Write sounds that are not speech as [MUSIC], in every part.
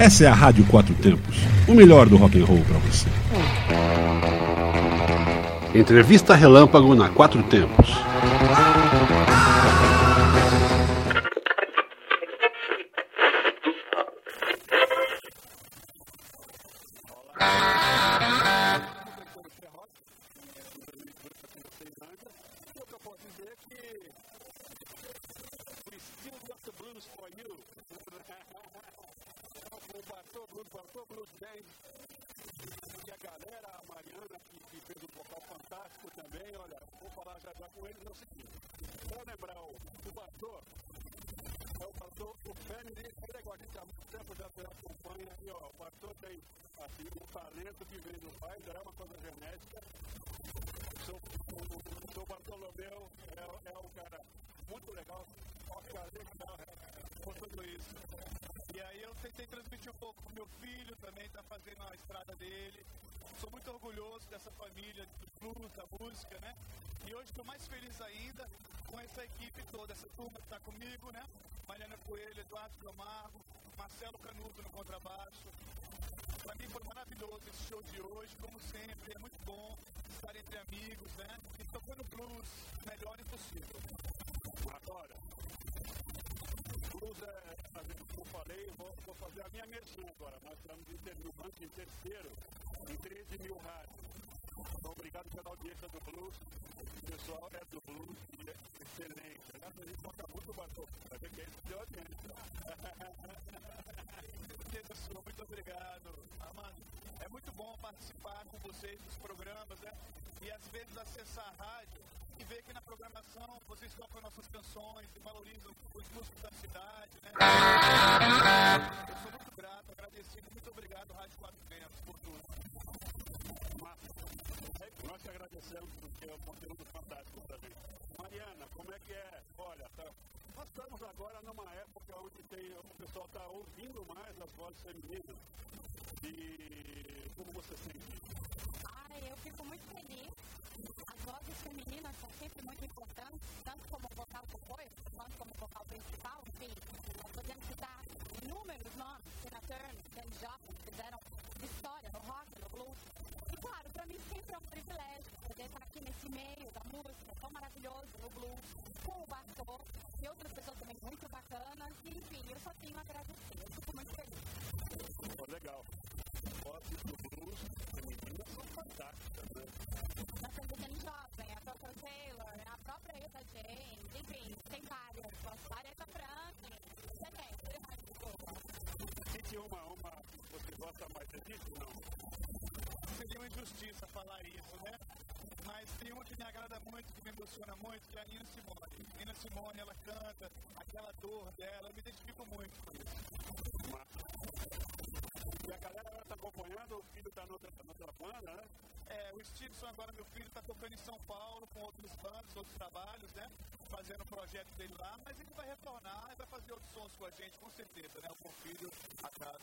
Essa é a Rádio Quatro Tempos, o melhor do rock and roll para você. Entrevista Relâmpago na Quatro Tempos. Blues for you o pastor Bruno, pastor Bruno bem. E a galera, a Mariana, que, que fez um vocal fantástico também, olha, vou falar já já com eles, é o seguinte. Vou lembrar o, o pastor, é o pastor, o Benedito Gregório, que há muito tempo já se acompanha, e ó, o pastor tem, assim, um talento que vem do pai, é uma coisa genética. O, o, o pastor Lobel é, é um cara muito legal, ó, que legal é, por tudo isso. E aí eu tentei transmitir um pouco pro meu filho também, tá fazendo a estrada dele. Sou muito orgulhoso dessa família, do blues, da música, né? E hoje estou mais feliz ainda com essa equipe toda, essa turma que está comigo, né? Mariana Coelho, Eduardo Camargo, Marcelo Canuto no contrabaixo. Para mim foi maravilhoso esse show de hoje, como sempre, é muito bom estar entre amigos, né? E tocando blues, melhor impossível. Agora, falei, eu vou, vou fazer a minha mesma agora. Nós estamos em terceiro, em terceiro, em 13 mil rádios. Então, obrigado pela audiência do Blues. O pessoal é do Blues é excelente. Né? A gente conta muito bacana. Vai ver que é isso de é audiência. Professor, [LAUGHS] muito obrigado. Amado, é muito bom participar com vocês dos programas, né? E às vezes acessar a rádio que vê na programação vocês tocam nossas canções, valorizam os músicos da cidade, né? Eu sou muito grato, agradecido, muito obrigado, Rádio Quatro Ventos, por tudo. Nós te agradecemos porque é um conteúdo fantástico para mim. Mariana, como é que é? Olha, tá, nós estamos agora numa época onde tem, o pessoal está ouvindo mais as vozes femininas. E como você sente eu fico muito feliz. A voz feminina está aqui tinha uma, uma. Você gosta mais disso? Não. Seria uma injustiça falar isso, né? Mas tem uma que me agrada muito, que me emociona muito, que é a Nina Simone. Nina Simone, ela canta, aquela dor dela, eu me identifico muito com isso. E a galera está acompanhando, o filho está na noutra banda, né? É, o Stevenson agora, meu filho, está tocando em São Paulo com outros bandos, outros trabalhos, né? fazendo o projeto dele lá, mas ele vai retornar e vai fazer outros sons com a gente, com certeza, né? Eu confio a cada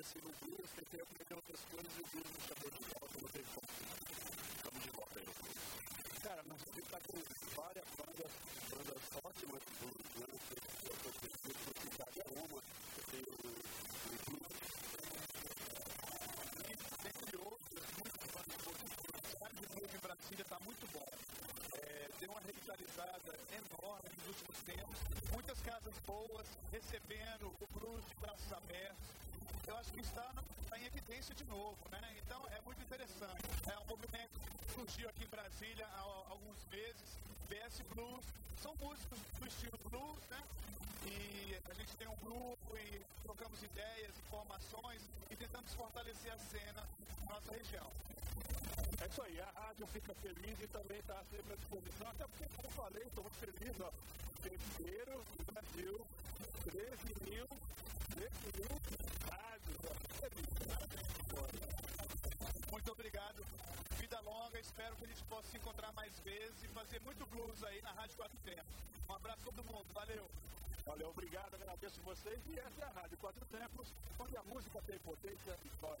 das cirurgias, que tem aprender outras coisas e diz no chamei de volta, não teve como. Estamos de volta aí. Cara, mas você está com várias bandas, bandas ótimas do ano que eu estou pensando, que cada uma tem um grupo. E sempre outras, muito mais importantes. O de Brasília está muito bom deu uma revitalizada enorme nos últimos tempos. Muitas casas boas recebendo o Cruz de braços abertos. Eu acho que está tá em evidência de novo, né? Então é muito interessante. É um movimento que surgiu aqui em Brasília há, alguns meses, PS Blues. São músicos do estilo blues, né? E a gente tem um grupo e trocamos ideias, informações e tentamos fortalecer a cena na nossa região. É isso aí, a rádio fica feliz e também está sempre à disposição. Até porque, como eu falei, estou muito feliz, ó. Terceiro do Brasil, 13 mil, 13 mil rádios. Muito obrigado. Vida longa, espero que a gente possa se encontrar mais vezes e fazer muito blues aí na Rádio 400. Um abraço a todo mundo, valeu! Valeu, obrigado, agradeço vocês. E essa é a Rádio Quatro Tempos, onde a música tem potência e voz.